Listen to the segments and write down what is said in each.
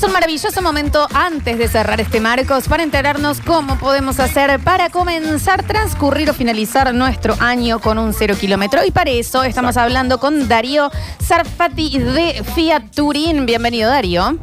Es un maravilloso momento antes de cerrar este Marcos para enterarnos cómo podemos hacer para comenzar, transcurrir o finalizar nuestro año con un cero kilómetro. Y para eso estamos hablando con Darío Zarfati de Fiat Turín. Bienvenido, Darío.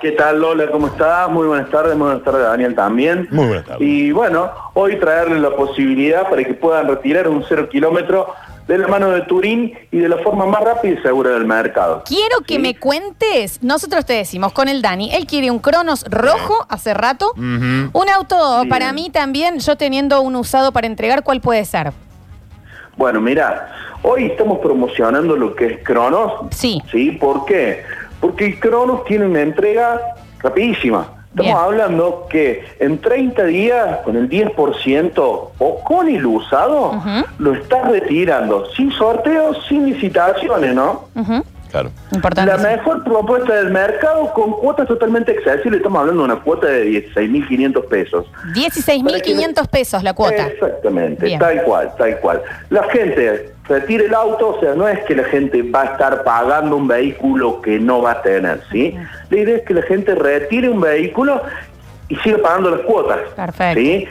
¿Qué tal Lola? ¿Cómo estás? Muy buenas tardes, muy buenas tardes Daniel también. Muy buenas tardes. Y bueno, hoy traerles la posibilidad para que puedan retirar un cero kilómetro de la mano de Turín y de la forma más rápida y segura del mercado. Quiero que ¿Sí? me cuentes, nosotros te decimos con el Dani, él quiere un Cronos rojo hace rato, un auto Sí. para mí también, yo teniendo un usado para entregar, ¿cuál puede ser? Bueno, mira, hoy estamos promocionando lo que es Cronos. Sí. ¿Sí? ¿Por qué? Porque el Cronos tiene una entrega rapidísima. Estamos Bien. hablando que en 30 días, con el 10% o con el usado, lo estás retirando sin sorteos, sin licitaciones, ¿no? Claro. Importante. mejor propuesta del mercado con cuotas totalmente accesibles. Estamos hablando de una cuota de 16.500 pesos. 16.500 pesos la cuota. Exactamente, Bien. tal cual, tal cual. La gente retira el auto, o sea, no es que la gente va a estar pagando un vehículo que no va a tener, ¿sí? La idea es que la gente retire un vehículo y siga pagando las cuotas. Perfecto. ¿sí?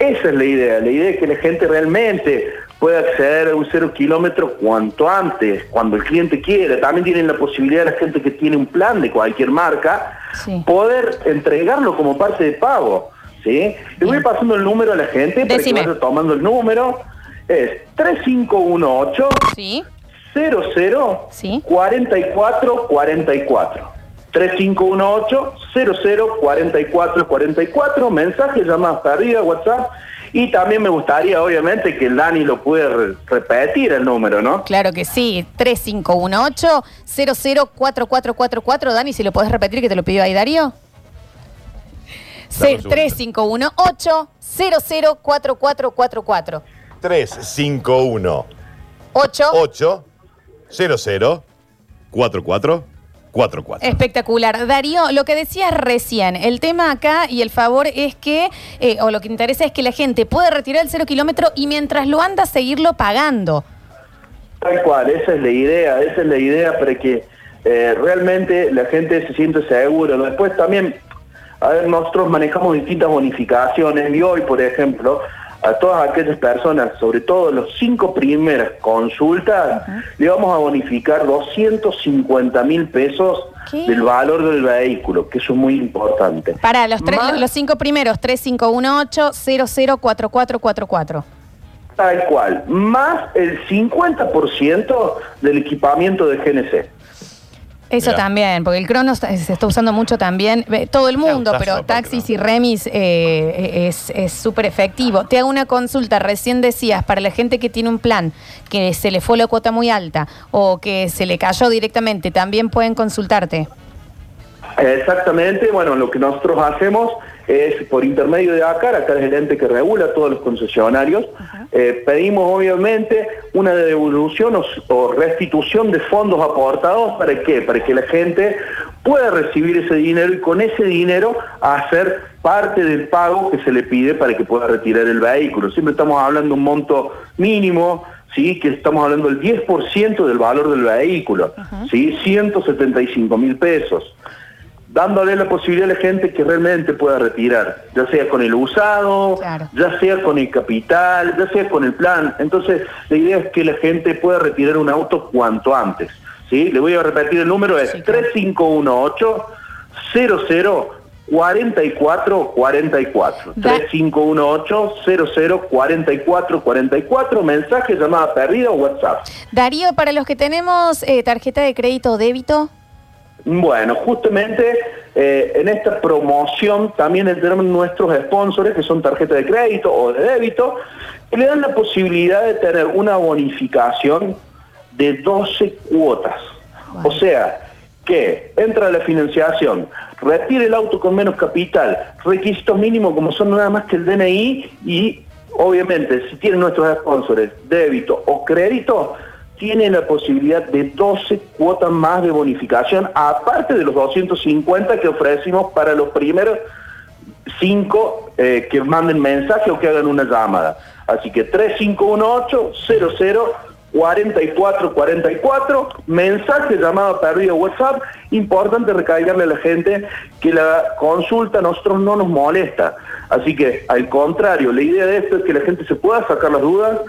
Esa es la idea, la idea es que la gente realmente pueda acceder a un cero kilómetro cuanto antes, cuando el cliente quiera. También tienen la posibilidad la gente que tiene un plan de cualquier marca, Sí. poder entregarlo como parte de pago. ¿sí? Le voy pasando el número a la gente Decime. para que vaya tomando el número. Es 3518 Sí. 00 Sí. 44 44 3518 00 44 44 mensaje, llamadas perdidas, WhatsApp y también me gustaría obviamente que el Dani lo pueda re- repetir el número, ¿no? Claro que sí. 3518-004444. Dani, si lo podés repetir, que te lo pidió ahí Darío. Dame un segundo. 3518-004444. 351 8. 8 00 44 44. Espectacular. Darío, lo que decías recién, el tema acá y el favor es que, eh, o lo que interesa es que la gente puede retirar el cero kilómetro y mientras lo anda, seguirlo pagando. Tal cual, esa es la idea, esa es la idea para que eh, realmente la gente se siente segura. Después también, a ver, nosotros manejamos distintas bonificaciones y hoy, por ejemplo, a todas aquellas personas, sobre todo los cinco primeras consultas, le vamos a bonificar 250 mil pesos ¿Qué? del valor del vehículo, que eso es muy importante. Para los, tres, Más- los cinco primeros, 3518-004444. Tal cual, más el 50% del equipamiento de GNC. Eso Mirá. también, porque el Cronos se está usando mucho también, eh, todo el mundo, pero taxis y remis eh, es es súper efectivo. Te hago una consulta, recién decías, para la gente que tiene un plan, que se le fue la cuota muy alta o que se le cayó directamente, también pueden consultarte. Exactamente, bueno, lo que nosotros hacemos es por intermedio de ACAR, ACAR es el ente que regula todos los concesionarios, eh, pedimos obviamente una devolución o, o restitución de fondos aportados, ¿para qué? Para que la gente pueda recibir ese dinero y con ese dinero hacer parte del pago que se le pide para que pueda retirar el vehículo. Siempre estamos hablando de un monto mínimo, ¿sí? que estamos hablando del 10% del valor del vehículo, ¿sí? 175 mil pesos dándole la posibilidad a la gente que realmente pueda retirar, ya sea con el usado, Claro. ya sea con el capital, ya sea con el plan. Entonces, la idea es que la gente pueda retirar un auto cuanto antes. ¿sí? Le voy a repetir el número, es Sí, claro. 3518 00 44 44 Da- 3518 00 44 44 mensaje, llamada perdida o WhatsApp. Darío, para los que tenemos eh, tarjeta de crédito o débito, Bueno, justamente eh, en esta promoción también tenemos nuestros sponsors, que son tarjetas de crédito o de débito, que le dan la posibilidad de tener una bonificación de 12 cuotas. O sea, que entra la financiación, retire el auto con menos capital, requisitos mínimos como son nada más que el DNI y obviamente si tienen nuestros sponsors débito o crédito, tienen la posibilidad de 12 cuotas más de bonificación, aparte de los 250 que ofrecimos para los primeros 5 eh, que manden mensaje o que hagan una llamada. Así que 3518 4444, mensaje, llamada perdido WhatsApp, importante recalcarle a la gente que la consulta a nosotros no nos molesta. Así que, al contrario, la idea de esto es que la gente se pueda sacar las dudas,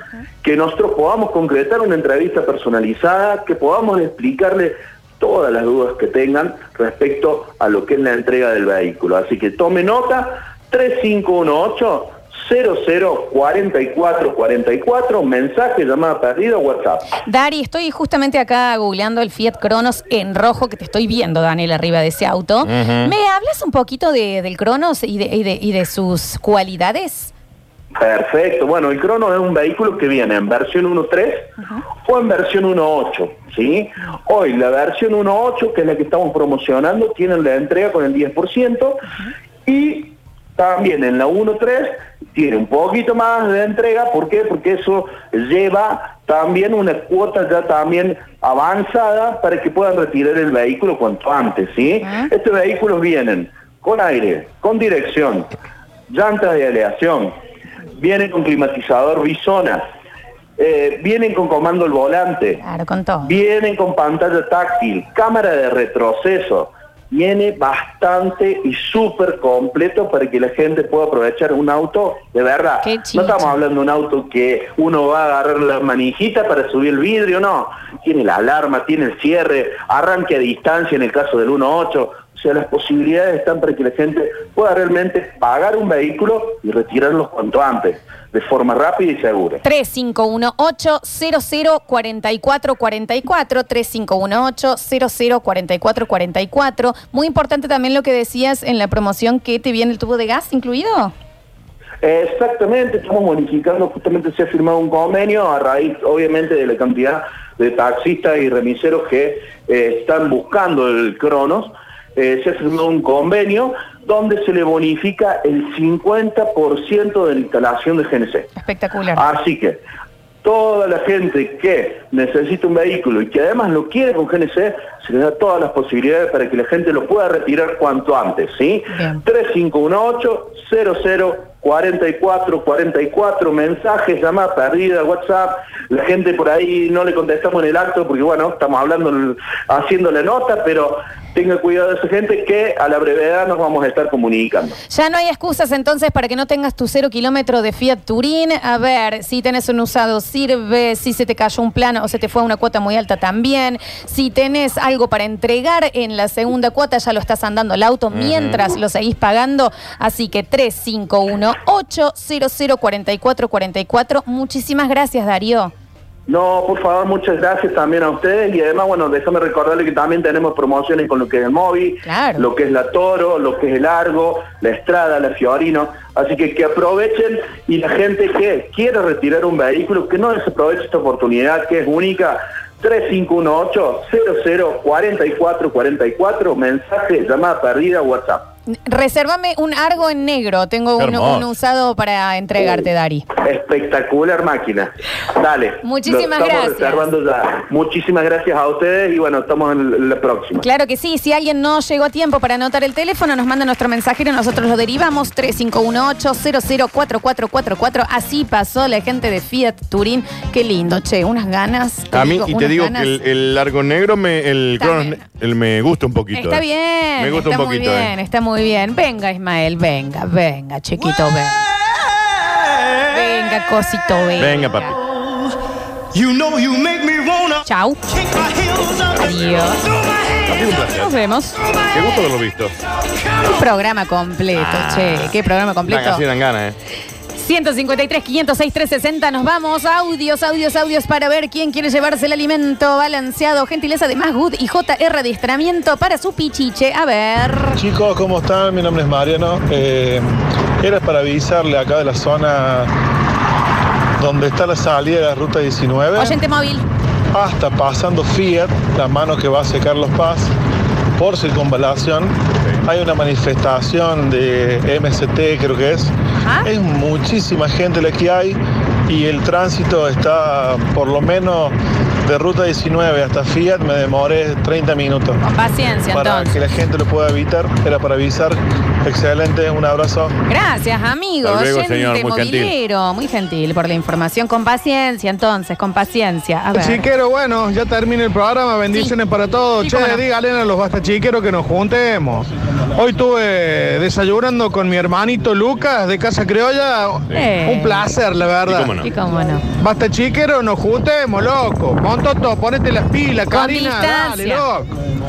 que nosotros podamos concretar una entrevista personalizada, que podamos explicarle todas las dudas que tengan respecto a lo que es la entrega del vehículo. Así que tome nota, 3518 004444, mensaje, llamada perdida, WhatsApp. Dari, estoy justamente acá googleando el Fiat Cronos en rojo que te estoy viendo, Daniel, arriba de ese auto. ¿Me hablas un poquito de- del Cronos y de, y de- y de sus cualidades? Perfecto. Bueno, el Cronos es un vehículo que viene en versión 1.3 o en versión 1.8, ¿sí? Hoy la versión 1.8, que es la que estamos promocionando, tiene la entrega con el 10% y también en la 1.3 tiene un poquito más de entrega. ¿Por qué? Porque eso lleva también una cuota ya también avanzada para que puedan retirar el vehículo cuanto antes, ¿sí? Estos vehículos vienen con aire, con dirección, llantas de aleación, vienen con climatizador bisona, eh, vienen con comando al volante, Claro, con todo. vienen con pantalla táctil, cámara de retroceso, viene bastante y súper completo para que la gente pueda aprovechar un auto de verdad. No estamos hablando de un auto que uno va a agarrar la manijita para subir el vidrio, no. Tiene la alarma, tiene el cierre, arranque a distancia en el caso del 1.8. O sea, las posibilidades están para que la gente pueda realmente pagar un vehículo y retirarlo cuanto antes, de forma rápida y segura. 3518-004444, 3518-004444. Muy importante también lo que decías en la promoción que te viene el tubo de gas incluido. Exactamente, estamos bonificando, justamente se ha firmado un convenio a raíz, obviamente, de la cantidad de taxistas y remiseros que eh, están buscando el Cronos. Eh, se firmado un convenio donde se le bonifica el 50% de la instalación de GNC. Espectacular. Así que toda la gente que necesita un vehículo y que además lo quiere con GNC, se le da todas las posibilidades para que la gente lo pueda retirar cuanto antes, ¿sí? Bien. 3518-004444, mensajes, llamada perdida, WhatsApp, la gente por ahí no le contestamos en el acto porque bueno, estamos hablando, haciendo la nota, pero tenga cuidado de esa gente que a la brevedad nos vamos a estar comunicando. Ya no hay excusas entonces para que no tengas tu cero kilómetro de Fiat Turín. A ver, si tenés un usado sirve, si se te cayó un plano o se te fue a una cuota muy alta también. Si tenés algo para entregar en la segunda cuota, ya lo estás andando el auto mientras lo seguís pagando. Así que 351-800-4444. Muchísimas gracias, Darío. No, por favor, muchas gracias también a ustedes y además, bueno, déjame recordarle que también tenemos promociones con lo que es el móvil, Claro. lo que es la Toro, lo que es el Argo, la Estrada, la Fiorino, así que que aprovechen y la gente que quiere retirar un vehículo, que no desaproveche esta oportunidad que es única, 3518-004444, mensaje, llamada perdida, WhatsApp. Resérvame un Argo en negro. Tengo uno, usado para entregarte, Dari. Espectacular máquina. Dale. Muchísimas gracias. reservando ya. Muchísimas gracias a ustedes y bueno, estamos en la próxima. Claro que sí, si alguien no llegó a tiempo para anotar el teléfono, nos manda nuestro mensajero, nosotros lo derivamos 3518-004444. Así pasó la gente de Fiat Turín. Qué lindo, che, unas ganas. A mí, y te digo ganas. que el, el largo negro, me, el Cronos, bien. me gusta un poquito. Está eh. bien, Me gusta está un poquito. muy bien, eh. está muy bien. Venga, Ismael, venga, venga, chiquito, venga. Venga, cosito, venga. Venga, papi. You know you make me wanna Chau. kick my heels up. Adiós. Un placer. Nos vemos. Qué gusto haberlo visto. Qué programa completo, Ah. che. Qué programa completo. así dan ganas, ¿eh? 153, 506, 360. Nos vamos. Audios, audios, audios para ver quién quiere llevarse el alimento balanceado. Gentileza de Más Good y JR Adiestramiento para su pichiche. A ver. Chicos, ¿cómo están? Mi nombre es Mariano. Eh, era para avisarle acá de la zona donde está la salida de la ruta 19, Oyente móvil. hasta pasando Fiat, la mano que va hacia Carlos Paz, por circunvalación. Hay una manifestación de MST, creo que es. Ajá. Es muchísima gente la que hay y el tránsito está por lo menos de ruta 19 hasta Fiat, me demoré 30 minutos. Con paciencia, Para entonces. que la gente lo pueda evitar, era para avisar. Excelente, un abrazo. Gracias, amigo. Hasta luego, Oyente señor, muy gentil. movilero. Muy gentil por la información. Con paciencia, entonces, con paciencia. A ver. Chiquero, bueno, ya termina el programa, bendiciones para todos. Sí, che, cómo no. díganle a los basta chiqueros que nos juntemos. Hoy estuve desayunando con mi hermanito Lucas de Casa Criolla. Eh. Un placer, la ¿Y verdad. cómo no? Y cómo no. Basta chiquero, nos juntemos, loco. Montoto, ponete las pilas, Con Karina, dale, distancia. loco.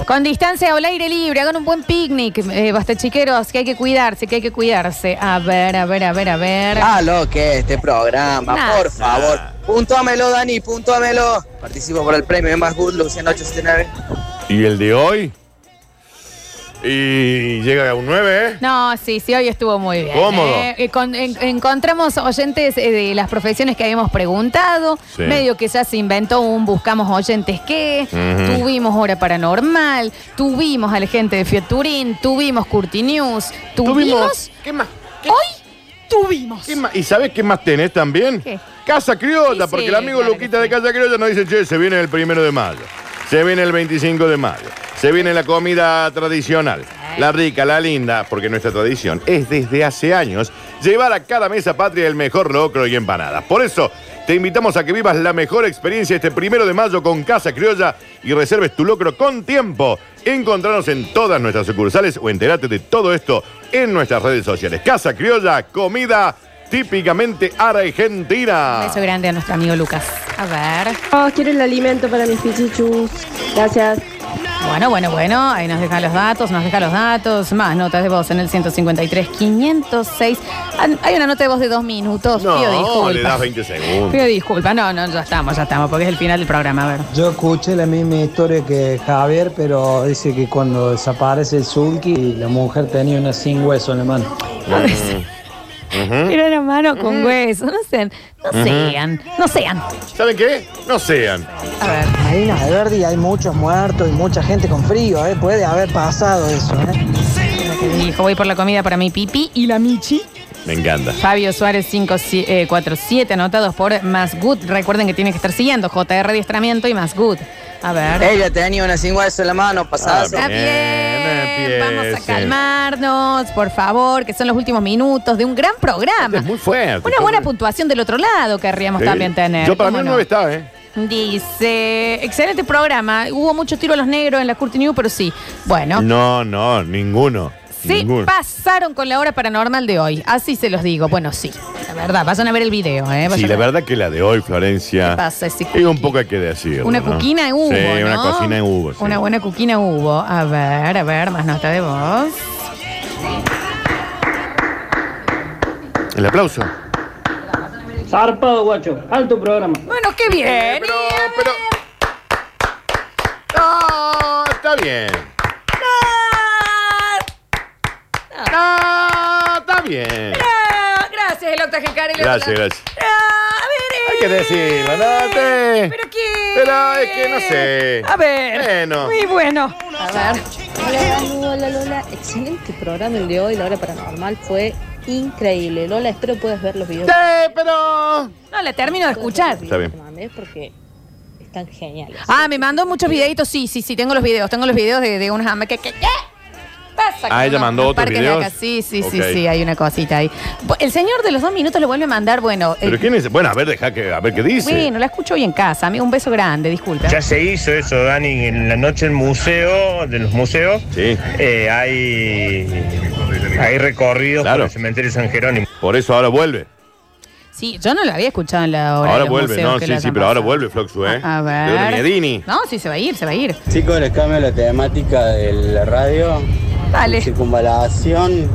Con distancia o al aire libre, hagan un buen picnic. Eh, basta, chiqueros, que hay que cuidarse, que hay que cuidarse. A ver, a ver, a ver, a ver. Ah, lo que es este programa, Nah. por favor. Puntuámelo, Dani, puntuámelo. Participo por el premio Más Good, Luciano 879. ¿Y el de hoy? Y llega a un 9, ¿eh? No, sí, sí, hoy estuvo muy bien. Cómodo. ¿eh? Eh, con- en- encontramos oyentes eh, de las profesiones que habíamos preguntado. Sí. Medio que ya se inventó un buscamos oyentes que. Ujú. Tuvimos hora paranormal. Tuvimos a la gente de Fiat Turín. Tuvimos Curti News. Tuvimos. ¿Qué más? Hoy tuvimos. ¿Qué más? ¿Y sabes qué más tenés también? ¿Qué? Casa Criolla, Sí, porque sí, el amigo claro Luquita de sí. Casa Criolla nos dice, che, se viene el primero de mayo, se viene el 25 de mayo, se viene la comida tradicional, la rica, la linda, porque nuestra tradición es desde hace años llevar a cada mesa patria el mejor locro y empanadas. Por eso, te invitamos a que vivas la mejor experiencia este primero de mayo con Casa Criolla y reserves tu locro con tiempo. Encontranos en todas nuestras sucursales o entérate de todo esto en nuestras redes sociales. Casa Criolla, comida típicamente argentina. Un beso grande a nuestro amigo Lucas. A ver. Oh, quiero el alimento para mis pichichus. Gracias. Bueno, bueno, bueno. Ahí nos deja los datos, nos deja los datos. Más notas de voz en el 153, 506. Ah, Hay una nota de voz de dos minutos. Pido No, disculpas. le das 20 segundos. Pido disculpas. No, no, ya estamos, ya estamos, porque es el final del programa. A ver. Yo escuché la misma historia que Javier, pero dice que cuando desaparece el sulky, la mujer tenía una sin hueso en la mano. Era una mano con hueso. No sean, no sean, no sean. ¿Saben qué? No sean. A ver. Marina de Verdi hay muchos muertos y mucha gente con frío, ¿eh? Puede haber pasado eso, ¿eh? Que dijo, voy por la comida para mi pipi y la michi. Me encanta. Fabio Suárez 547 anotados por Más Good. Recuerden que tienen que estar siguiendo JR Adiestramiento y Más Good. A ver. Ella tenía una sin hueso en la mano, pasada. Ah, Está Bien, bien, vamos a calmarnos, por favor, que son los últimos minutos de un gran programa. Es muy fuerte. Una buena puntuación del otro lado querríamos Sí. también tener. Yo para ¿cómo mí no? 9 está, ¿eh? Dice, excelente programa. Hubo mucho tiro a los negros en la Curti News, pero sí. Bueno, No, no, ninguno. Sí ninguno. pasaron con la hora paranormal de hoy. Así se los digo. Bueno, sí. La verdad, vayan a ver el video, ¿eh? Sí, Vayan la a- verdad que la de hoy, Florencia. ¿Qué pasa, ese Y un poco hay que decir. Una cuquina hubo, Sí, ¿no? una cocina hubo. sí. Una buena cuquina hubo. A ver, a ver, más nota de voz. El aplauso. Zarpado, guacho. Alto programa. Bueno, qué bien. Pero, pero. No, está bien. No, está bien. Gracias, el octaje Cari. Gracias, gracias. A ver, eh. Hay que decirlo, ¿no? Te- Pero qué. Pero es que no sé. A ver. Bueno. Muy bueno. A ver. Hola, Danu, hola, Lola. Excelente programa el de hoy. La hora paranormal fue increíble. Lola, espero puedas ver los videos. Sí, pero. No, la termino de escuchar. Está bien. Que te mandé porque están geniales. Ah, me mandó muchos videitos. Sí, sí, sí, tengo los videos. Tengo los videos de, de unas hamburguesas. ¿Qué, qué, qué pasa? Ah, ella mandó otros parques de videos. acá. Sí, sí, sí, Ok. sí, hay una cosita ahí. El señor de los dos minutos le vuelve a mandar, bueno. ¿Pero eh, quién es? Bueno, a ver, deja que, a ver qué dice. Bueno, la escucho hoy en casa. Amigo, un beso grande, disculpa. Ya se hizo eso, Dani, en la noche del museo, de los museos, Sí, eh, hay, hay recorridos Claro. por el cementerio San Jerónimo. por eso ahora vuelve. Sí, yo no lo había escuchado en la hora. de Ahora los vuelve, museos no, que sí, sí, hayan pero ahora pasado. vuelve Floxu, ¿eh? A, a De ver. Miedini. No, sí, se va a ir, se va a ir. Chicos, les cambio la temática de la radio. Dale. Circunvalación.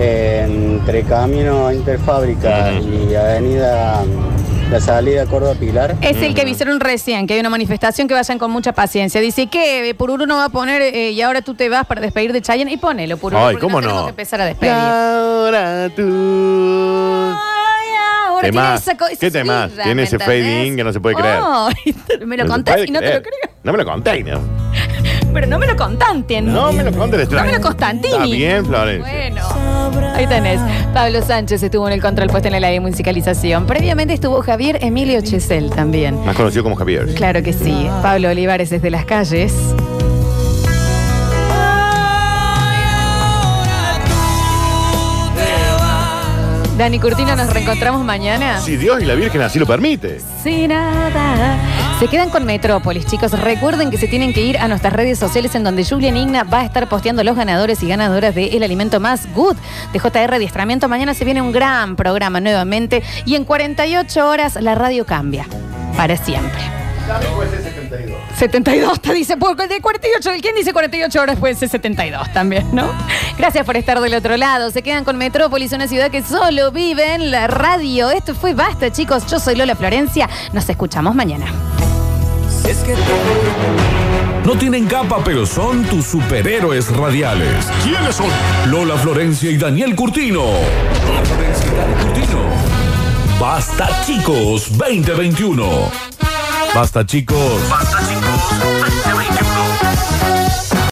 entre Camino Interfábrica y Avenida La Salida Córdoba Pilar. Es el que avisaron recién, que hay una manifestación que vayan con mucha paciencia. Dice que Pururu no va a poner eh, y ahora tú te vas para despedir de Chayanne y ponelo, Pururu. Ay, porque ¿cómo tenemos no? que empezar a despedir. ahora tú. Ahora tiene Temás. esa co- esa ¿Qué temas? vida, Tiene ¿me ese entendés? in que no se puede creer. Ay, me lo No se contás puede y no te lo creer. creo. No me lo conté, ¿no? Pero no me lo contanten. No me lo conté, No me lo Constantini. Está bien, Florencia. Bueno, ahí tenés. Pablo Sánchez estuvo en el control puesto en el área de musicalización. Previamente estuvo Javier Emilio Chesel también. Más conocido como Javier. Claro que sí. Pablo Olivares desde las calles. Dani Curtino, nos reencontramos mañana. Si Dios y la Virgen así lo permite. Sin nada. Se quedan con Metrópolis, chicos. Recuerden que se tienen que ir a nuestras redes sociales en donde Julian Igna va a estar posteando los ganadores y ganadoras de El Alimento Más Good de JR Adiestramiento. Mañana se viene un gran programa nuevamente y en 48 horas la radio cambia. Para siempre. 72, te dice, porque de 48, ¿quién dice 48 horas puede ser 72 también, no? Gracias por estar del otro lado. Se quedan con Metrópolis, una ciudad que solo vive en la radio. Esto fue Basta, chicos. Yo soy Lola Florencia. Nos escuchamos mañana. No tienen capa, pero son tus superhéroes radiales. ¿Quiénes son? Lola Florencia y Daniel Curtino. Lola Florencia y Daniel Curtino. Basta chicos 2021. Basta chicos. Basta